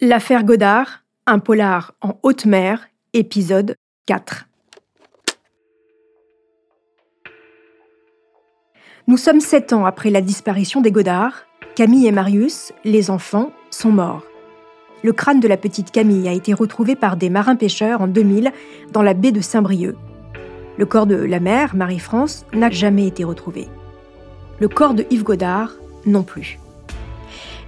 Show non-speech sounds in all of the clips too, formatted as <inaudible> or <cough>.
L'affaire Godard, un polar en haute mer, épisode 4. Nous sommes sept ans après la disparition des Godards. Camille et Marius, les enfants, sont morts. Le crâne de la petite Camille a été retrouvé par des marins-pêcheurs en 2000 dans la baie de Saint-Brieuc. Le corps de la mère, Marie-France, n'a jamais été retrouvé. Le corps de Yves Godard non plus.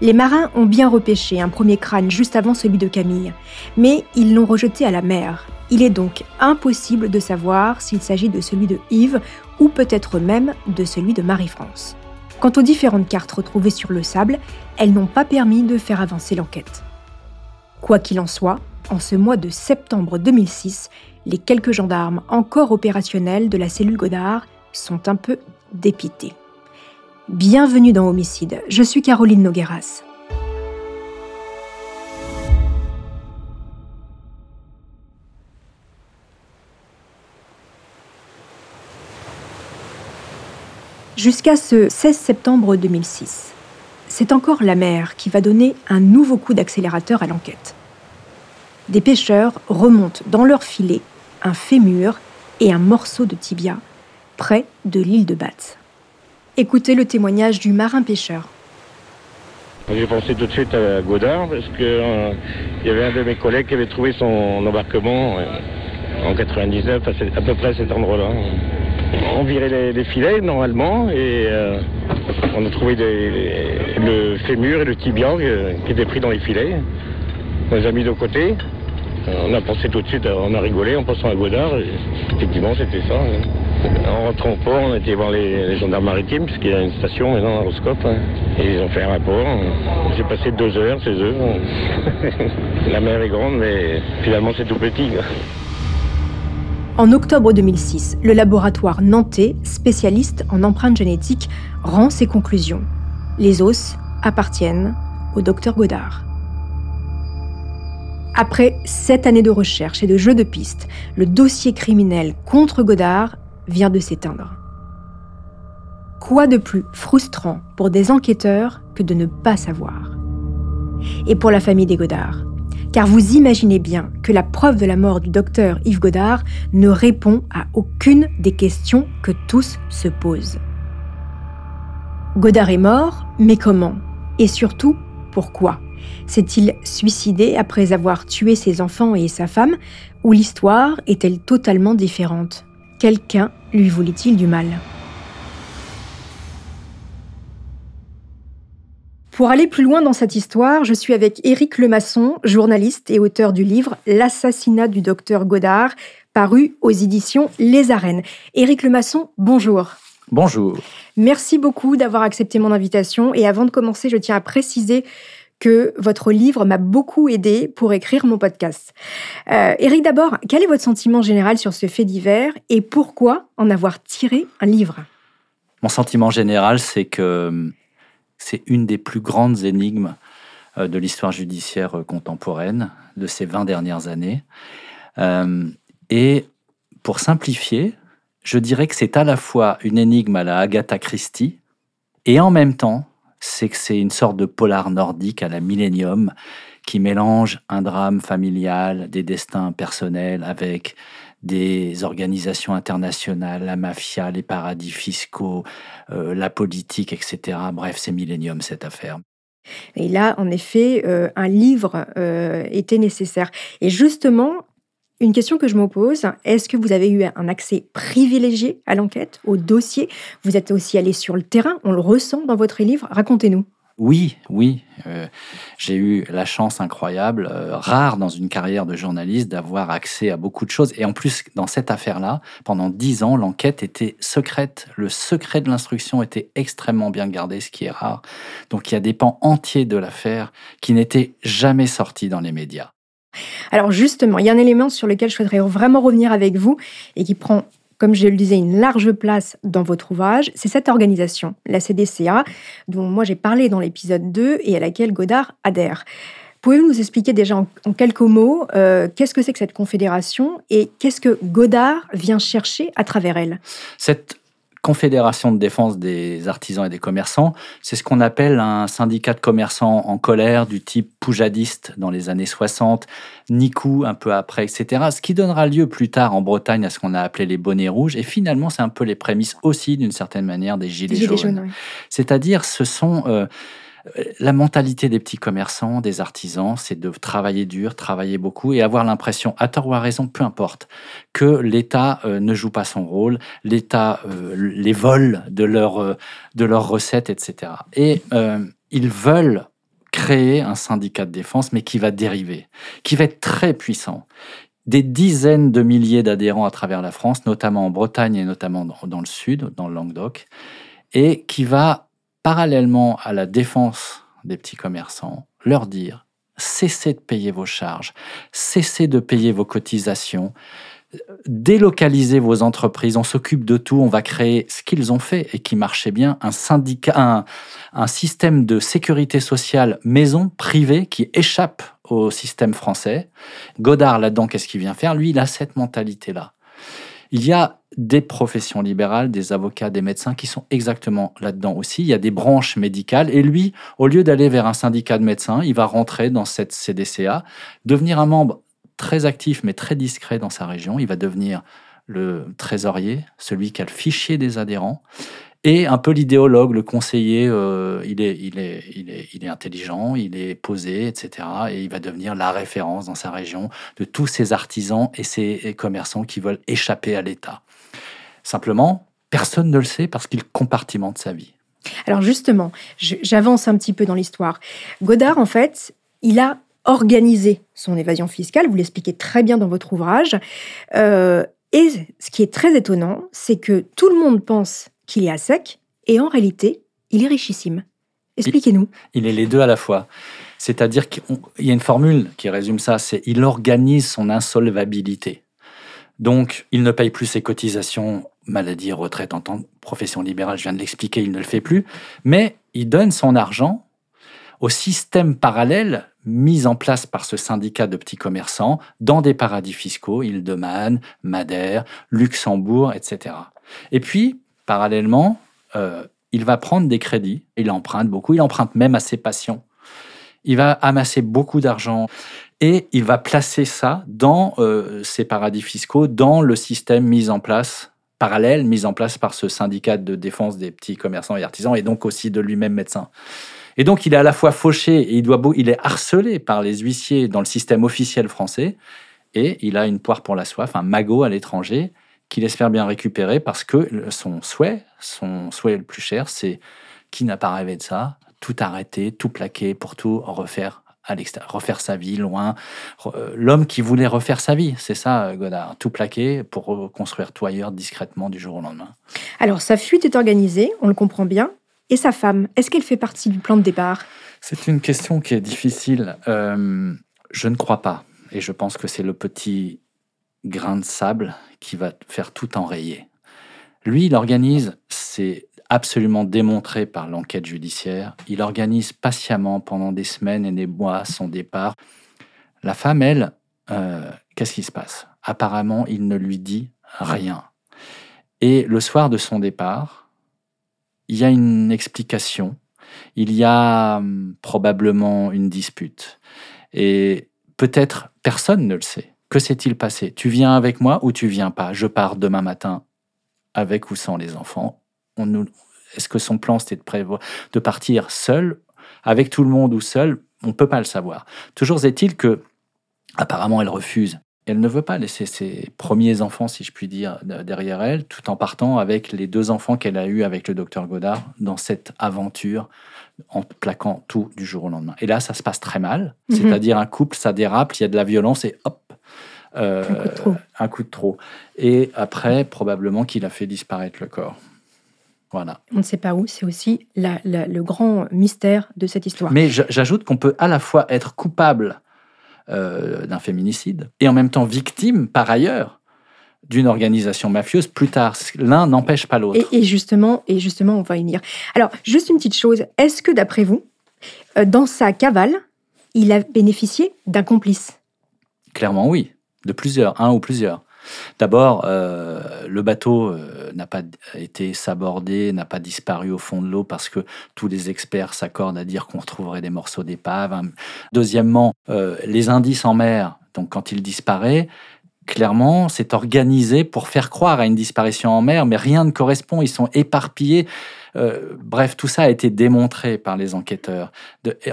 Les marins ont bien repêché un premier crâne juste avant celui de Camille, mais ils l'ont rejeté à la mer. Il est donc impossible de savoir s'il s'agit de celui de Yves ou peut-être même de celui de Marie-France. Quant aux différentes cartes retrouvées sur le sable, elles n'ont pas permis de faire avancer l'enquête. Quoi qu'il en soit, en ce mois de septembre 2006, les quelques gendarmes encore opérationnels de la cellule Godard sont un peu dépités. Bienvenue dans Homicide, je suis Caroline Nogueras. Jusqu'à ce 16 septembre 2006, c'est encore la mer qui va donner un nouveau coup d'accélérateur à l'enquête. Des pêcheurs remontent dans leur filet un fémur et un morceau de tibia près de l'île de Batz. Écoutez le témoignage du marin-pêcheur. J'ai pensé tout de suite à Godard parce qu'il euh, y avait un de mes collègues qui avait trouvé son embarquement euh, en 99 à, peu près à cet endroit-là. On virait les, filets normalement et euh, on a trouvé le fémur et le tibia qui étaient pris dans les filets. On les a mis de côté. On a pensé tout de suite, on a rigolé en pensant à Godard. effectivement, c'était ça. Hein. En rentrant au port, on été voir les, gendarmes maritimes, puisqu'il y a une station maintenant à Roscope. Hein. Et ils ont fait un rapport. J'ai passé deux heures chez eux. <laughs> La mer est grande, mais finalement c'est tout petit. En octobre 2006, le laboratoire nantais, spécialiste en empreintes génétiques, rend ses conclusions. Les os appartiennent au docteur Godard. Après sept années de recherche et de jeux de pistes, le dossier criminel contre Godard vient de s'éteindre. Quoi de plus frustrant pour des enquêteurs que de ne pas savoir? Et pour la famille des Godard car vous imaginez bien que la preuve de la mort du docteur Yves Godard ne répond à aucune des questions que tous se posent. Godard est mort, mais comment? Et surtout, pourquoi? S'est-il suicidé après avoir tué ses enfants et sa femme Ou l'histoire est-elle totalement différente? Quelqu'un lui voulait-il du mal? Pour aller plus loin dans cette histoire, je suis avec Éric Lemasson, journaliste et auteur du livre L'assassinat du docteur Godard, paru aux éditions Les Arènes. Éric Lemasson, bonjour. Bonjour. Merci beaucoup d'avoir accepté mon invitation. Et avant de commencer, je tiens à préciser que votre livre m'a beaucoup aidé pour écrire mon podcast. Euh, Eric, d'abord, quel est votre sentiment général sur ce fait divers et pourquoi en avoir tiré un livre? Mon sentiment général, c'est que c'est une des plus grandes énigmes euh, de l'histoire judiciaire euh, contemporaine de ces 20 dernières années. et pour simplifier, je dirais que c'est à la fois une énigme à la Agatha Christie et en même temps c'est que c'est une sorte de polar nordique à la millénium qui mélange un drame familial, des destins personnels avec des organisations internationales, la mafia, les paradis fiscaux, euh, la politique, etc. Bref, c'est millénium cette affaire. Et là, en effet, euh, un livre euh, était nécessaire. Et justement, une question que je me pose, est-ce que vous avez eu un accès privilégié à l'enquête, au dossier? Vous êtes aussi allé sur le terrain, on le ressent dans votre livre. Racontez-nous. Oui, oui. Euh, j'ai eu la chance incroyable, euh, rare dans une carrière de journaliste, d'avoir accès à beaucoup de choses. Et en plus, dans cette affaire-là, pendant dix ans, l'enquête était secrète. Le secret de l'instruction était extrêmement bien gardé, ce qui est rare. Donc il y a des pans entiers de l'affaire qui n'étaient jamais sortis dans les médias. Alors justement, il y a un élément sur lequel je souhaiterais vraiment revenir avec vous et qui prend, comme je le disais, une large place dans votre ouvrage, c'est cette organisation, la CDCA, dont moi j'ai parlé dans l'épisode 2 et à laquelle Godard adhère. Pouvez-vous nous expliquer déjà en, quelques mots euh, qu'est-ce que c'est que cette confédération et qu'est-ce que Godard vient chercher à travers elle? Confédération de défense des artisans et des commerçants, c'est ce qu'on appelle un syndicat de commerçants en colère du type poujadiste dans les années 60, Nikou un peu après, etc. Ce qui donnera lieu plus tard en Bretagne à ce qu'on a appelé les bonnets rouges. Et finalement, c'est un peu les prémices aussi, d'une certaine manière, des gilets, jaunes. C'est-à-dire, ce sont... Euh, la mentalité des petits commerçants, des artisans, c'est de travailler dur, travailler beaucoup et avoir l'impression, à tort ou à raison, peu importe, que l'État euh, ne joue pas son rôle, l'État euh, les vole de, leur, euh, de leurs recettes, etc. Et ils veulent créer un syndicat de défense, mais qui va dériver, qui va être très puissant. Des dizaines de milliers d'adhérents à travers la France, notamment en Bretagne et notamment dans le sud, dans le Languedoc, et qui va parallèlement à la défense des petits commerçants, leur dire cessez de payer vos charges, cessez de payer vos cotisations, délocalisez vos entreprises, on s'occupe de tout, on va créer ce qu'ils ont fait et qui marchait bien, un syndicat, un, système de sécurité sociale maison privée qui échappe au système français. Godard là-dedans, qu'est-ce qu'il vient faire? Lui, il a cette mentalité-là. Il y a des professions libérales, des avocats, des médecins qui sont exactement là-dedans aussi. Il y a des branches médicales. Et lui, au lieu d'aller vers un syndicat de médecins, il va rentrer dans cette CDCA, devenir un membre très actif mais très discret dans sa région. Il va devenir le trésorier, celui qui a le fichier des adhérents et un peu l'idéologue, le conseiller, euh, il, est, il, est, il, est, il est intelligent, il est posé, etc. Et il va devenir la référence dans sa région de tous ces artisans et ces commerçants qui veulent échapper à l'État. Simplement, personne ne le sait parce qu'il compartimente sa vie. Alors justement, j'avance un petit peu dans l'histoire. Godard, en fait, il a organisé son évasion fiscale, vous l'expliquez très bien dans votre ouvrage. Euh, et ce qui est très étonnant, c'est que tout le monde pense qu'il est à sec, et en réalité, il est richissime. Expliquez-nous. Il est les deux à la fois. C'est-à-dire qu'il y a une formule qui résume ça, c'est il organise son insolvabilité. Donc, il ne paye plus ses cotisations maladie, retraite en tant que profession libérale, je viens de l'expliquer, il ne le fait plus, mais il donne son argent au système parallèle mis en place par ce syndicat de petits commerçants dans des paradis fiscaux, Île-de-Man, Madère, Luxembourg, etc. Et puis, parallèlement, euh, il va prendre des crédits, il emprunte beaucoup, il emprunte même à ses patients. Il va amasser beaucoup d'argent et il va placer ça dans euh, ces paradis fiscaux, dans le système mis en place, parallèle, mis en place par ce syndicat de défense des petits commerçants et artisans, et donc aussi de lui-même médecin. Et donc il est à la fois fauché et il, doit, il est harcelé par les huissiers dans le système officiel français, et il a une poire pour la soif, un magot à l'étranger, qu'il espère bien récupérer parce que son souhait, son souhait le plus cher, c'est qui n'a pas rêvé de ça, tout arrêter, tout plaquer pour tout refaire à l'extérieur, refaire sa vie loin. Euh, l'homme qui voulait refaire sa vie, c'est ça, Godard, tout plaquer pour reconstruire tout ailleurs discrètement du jour au lendemain. Alors, sa fuite est organisée, on le comprend bien. Et sa femme, est-ce qu'elle fait partie du plan de départ? C'est une question qui est difficile. Euh, je ne crois pas. Et je pense que c'est le petit grain de sable qui va faire tout enrayer. Lui, il organise, c'est absolument démontré par l'enquête judiciaire, il organise patiemment pendant des semaines et des mois son départ. La femme, elle, euh, qu'est-ce qui se passe? Apparemment, il ne lui dit rien. Et le soir de son départ, il y a une explication, il y a hum, probablement une dispute. Et peut-être personne ne le sait. Que s'est-il passé? Tu viens avec moi ou tu viens pas? Je pars demain matin avec ou sans les enfants. Est-ce que son plan c'était de, de partir seul, avec tout le monde ou seul? On ne peut pas le savoir. Toujours est-il que, apparemment, elle refuse. Elle ne veut pas laisser ses premiers enfants, si je puis dire, derrière elle, tout en partant avec les deux enfants qu'elle a eus avec le docteur Godard dans cette aventure en plaquant tout du jour au lendemain. Et là, ça se passe très mal. Mhm. C'est-à-dire un couple, ça dérape, il y a de la violence et hop, euh, un, coup de trop. Et après, probablement qu'il a fait disparaître le corps. Voilà. On ne sait pas où, c'est aussi le grand mystère de cette histoire. Mais j'ajoute qu'on peut à la fois être coupable euh, d'un féminicide et en même temps victime, par ailleurs, d'une organisation mafieuse plus tard. L'un n'empêche pas l'autre. Et, justement, et justement, on va y venir. Alors, juste une petite chose. Est-ce que, d'après vous, euh, dans sa cavale, il a bénéficié d'un complice? Clairement, oui de plusieurs, un ou plusieurs. D'abord, euh, le bateau euh, n'a pas été sabordé, n'a pas disparu au fond de l'eau parce que tous les experts s'accordent à dire qu'on retrouverait des morceaux d'épave. Deuxièmement, euh, les indices en mer, donc quand il disparaît, clairement, c'est organisé pour faire croire à une disparition en mer, mais rien ne correspond, ils sont éparpillés. bref, tout ça a été démontré par les enquêteurs.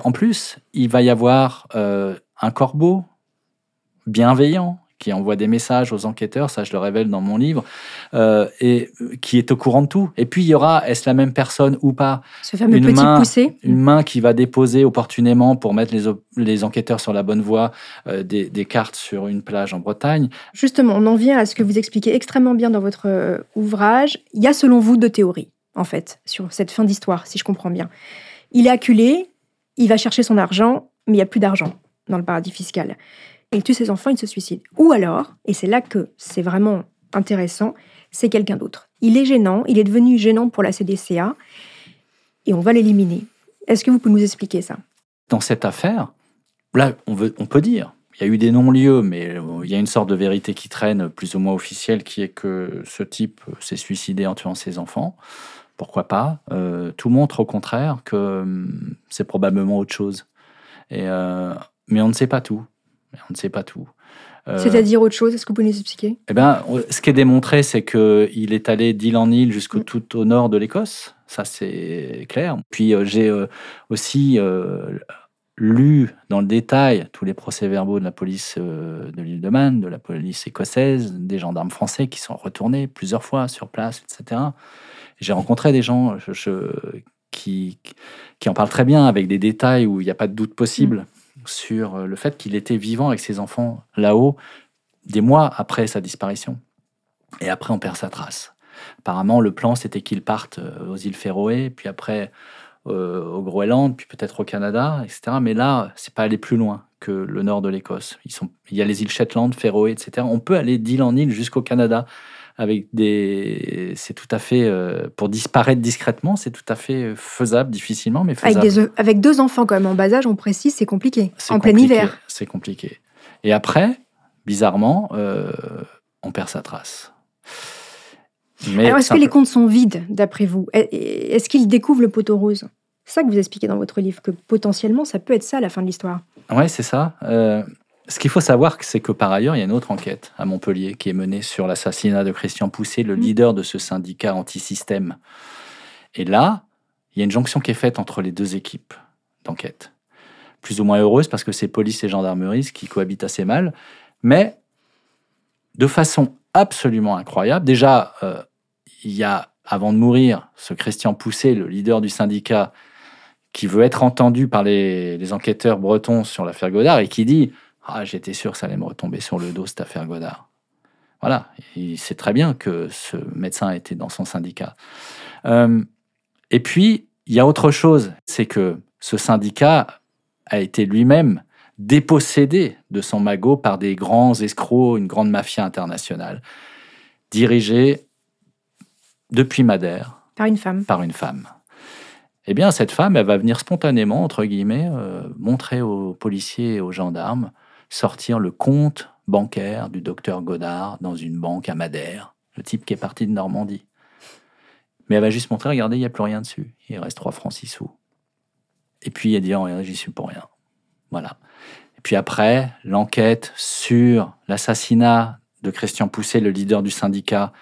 en plus, il va y avoir un corbeau bienveillant qui envoie des messages aux enquêteurs, ça je le révèle dans mon livre, euh, et qui est au courant de tout. Et puis il y aura, est-ce la même personne ou pas Ce fameux une petit main, poussé Une main qui va déposer opportunément pour mettre les, les enquêteurs sur la bonne voie euh, des, des, cartes sur une plage en Bretagne. Justement, on en vient à ce que vous expliquez extrêmement bien dans votre euh, ouvrage. Il y a selon vous deux théories, en fait, sur cette fin d'histoire, si je comprends bien. Il est acculé, il va chercher son argent, mais il n'y a plus d'argent dans le paradis fiscal il tue ses enfants, il se suicide. Ou alors, et c'est là que c'est vraiment intéressant, c'est quelqu'un d'autre. Il est gênant, il est devenu gênant pour la CDCA, et on va l'éliminer. Est-ce que vous pouvez nous expliquer ça? Dans cette affaire, là, on, peut dire, il y a eu des non-lieux, mais il y a une sorte de vérité qui traîne, plus ou moins officielle, qui est que ce type s'est suicidé en tuant ses enfants. Pourquoi pas? Euh, Tout montre au contraire que hum, c'est probablement autre chose. Euh, mais on ne sait pas tout on ne sait pas tout. Euh, C'est-à-dire autre chose Est-ce que vous pouvez nous expliquer? Eh ben, ce qui est démontré, c'est qu'il est allé d'île en île jusqu'au mm. tout au nord de l'Écosse. Ça, c'est clair. Puis euh, j'ai euh, aussi lu dans le détail tous les procès-verbaux de la police de l'île de Man, de la police écossaise, des gendarmes français qui sont retournés plusieurs fois sur place, etc. J'ai rencontré des gens qui, qui en parlent très bien avec des détails où il n'y a pas de doute possible. Mm sur euh, le fait qu'il était vivant avec ses enfants là-haut des mois après sa disparition. Et après, on perd sa trace. Apparemment, le plan, c'était qu'il parte euh, aux îles Féroé, puis après euh, au Groenland, puis peut-être au Canada, etc. Mais là, c'est pas aller plus loin que le nord de l'Écosse. Il y a les îles Shetland, Féroé, etc. On peut aller d'île en île jusqu'au Canada avec des. C'est tout à fait. Euh, pour disparaître discrètement, c'est tout à fait faisable, difficilement, mais faisable. Avec, des, avec deux enfants, quand même, en bas âge, on précise, c'est compliqué. En plein hiver. C'est compliqué. Et après, bizarrement, euh, on perd sa trace. Mais Alors, est-ce que les comptes sont vides, d'après vous? Est-ce qu'il découvre le poteau rose? C'est ça que vous expliquez dans votre livre, que potentiellement, ça peut être ça, la fin de l'histoire. Oui, c'est ça. Euh, ce qu'il faut savoir, c'est que par ailleurs, il y a une autre enquête à Montpellier qui est menée sur l'assassinat de Christian Poussé, le mmh. leader de ce syndicat anti-système. Et là, il y a une jonction qui est faite entre les deux équipes d'enquête. Plus ou moins heureuse parce que c'est police et gendarmerie qui cohabitent assez mal, mais de façon absolument incroyable. Déjà, euh, il y a, avant de mourir, ce Christian Poussé, le leader du syndicat, qui veut être entendu par les, les enquêteurs bretons sur l'affaire Godard et qui dit ah, j'étais sûr que ça allait me retomber sur le dos, cette affaire Godard. Voilà, il sait très bien que ce médecin était dans son syndicat. Euh, et puis, il y a autre chose, c'est que ce syndicat a été lui-même dépossédé de son magot par des grands escrocs, une grande mafia internationale, dirigée depuis Madère. Par une femme. Par une femme eh bien, cette femme, elle va venir spontanément, entre guillemets, euh, montrer aux policiers et aux gendarmes sortir le compte bancaire du docteur Godard dans une banque à Madère, le type qui est parti de Normandie. Mais elle va juste montrer, regardez, il n'y a plus rien dessus. Il reste 3 francs 6 sous. Et puis elle dit, oh, j'y suis pour rien. Voilà. Et puis après, l'enquête sur l'assassinat de Christian Pousset, le leader du syndicat,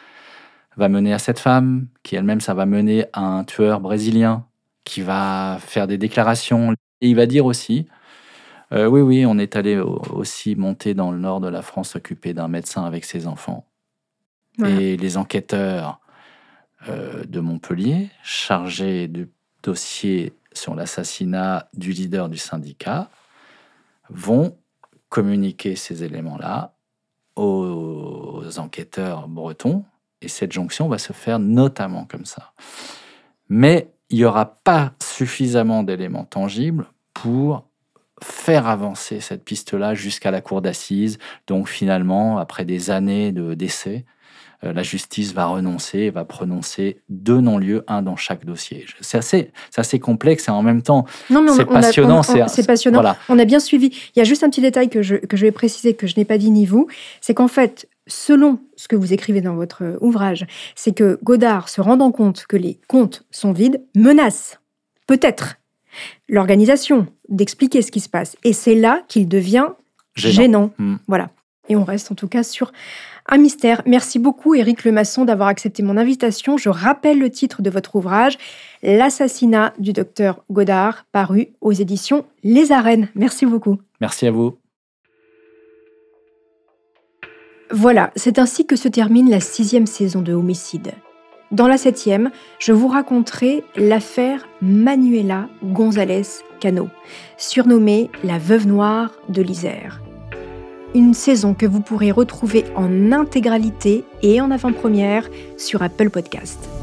va mener à cette femme, qui elle-même, ça va mener à un tueur brésilien qui va faire des déclarations. Et il va dire aussi, euh, oui, oui, on est allé aussi monter dans le nord de la France s'occuper d'un médecin avec ses enfants. Et les enquêteurs euh, de Montpellier, chargés du dossier sur l'assassinat du leader du syndicat, vont communiquer ces éléments-là aux enquêteurs bretons. Et cette jonction va se faire notamment comme ça. Mais il n'y aura pas suffisamment d'éléments tangibles pour faire avancer cette piste-là jusqu'à la cour d'assises. Donc finalement, après des années de décès, euh, la justice va renoncer et va prononcer deux non-lieux, un dans chaque dossier. C'est assez, assez complexe et en même temps, c'est passionnant. C'est passionnant. On a bien suivi. Il y a juste un petit détail que je, que je vais préciser, que je n'ai pas dit ni vous, c'est qu'en fait, selon ce que vous écrivez dans votre ouvrage, c'est que Godard, se rendant compte que les comptes sont vides, menace, peut-être, l'organisation d'expliquer ce qui se passe. Et c'est là qu'il devient gênant. Hmm. Voilà. Et on reste en tout cas sur un mystère. Merci beaucoup, Éric Lemasson, d'avoir accepté mon invitation. Je rappelle le titre de votre ouvrage, L'assassinat du docteur Godard, paru aux éditions Les Arènes. Merci beaucoup. Merci à vous. Voilà, c'est ainsi que se termine la sixième saison de Homicide. Dans la septième, je vous raconterai l'affaire Manuela González Cano, surnommée la veuve noire de l'Isère. Une saison que vous pourrez retrouver en intégralité et en avant-première sur Apple Podcast.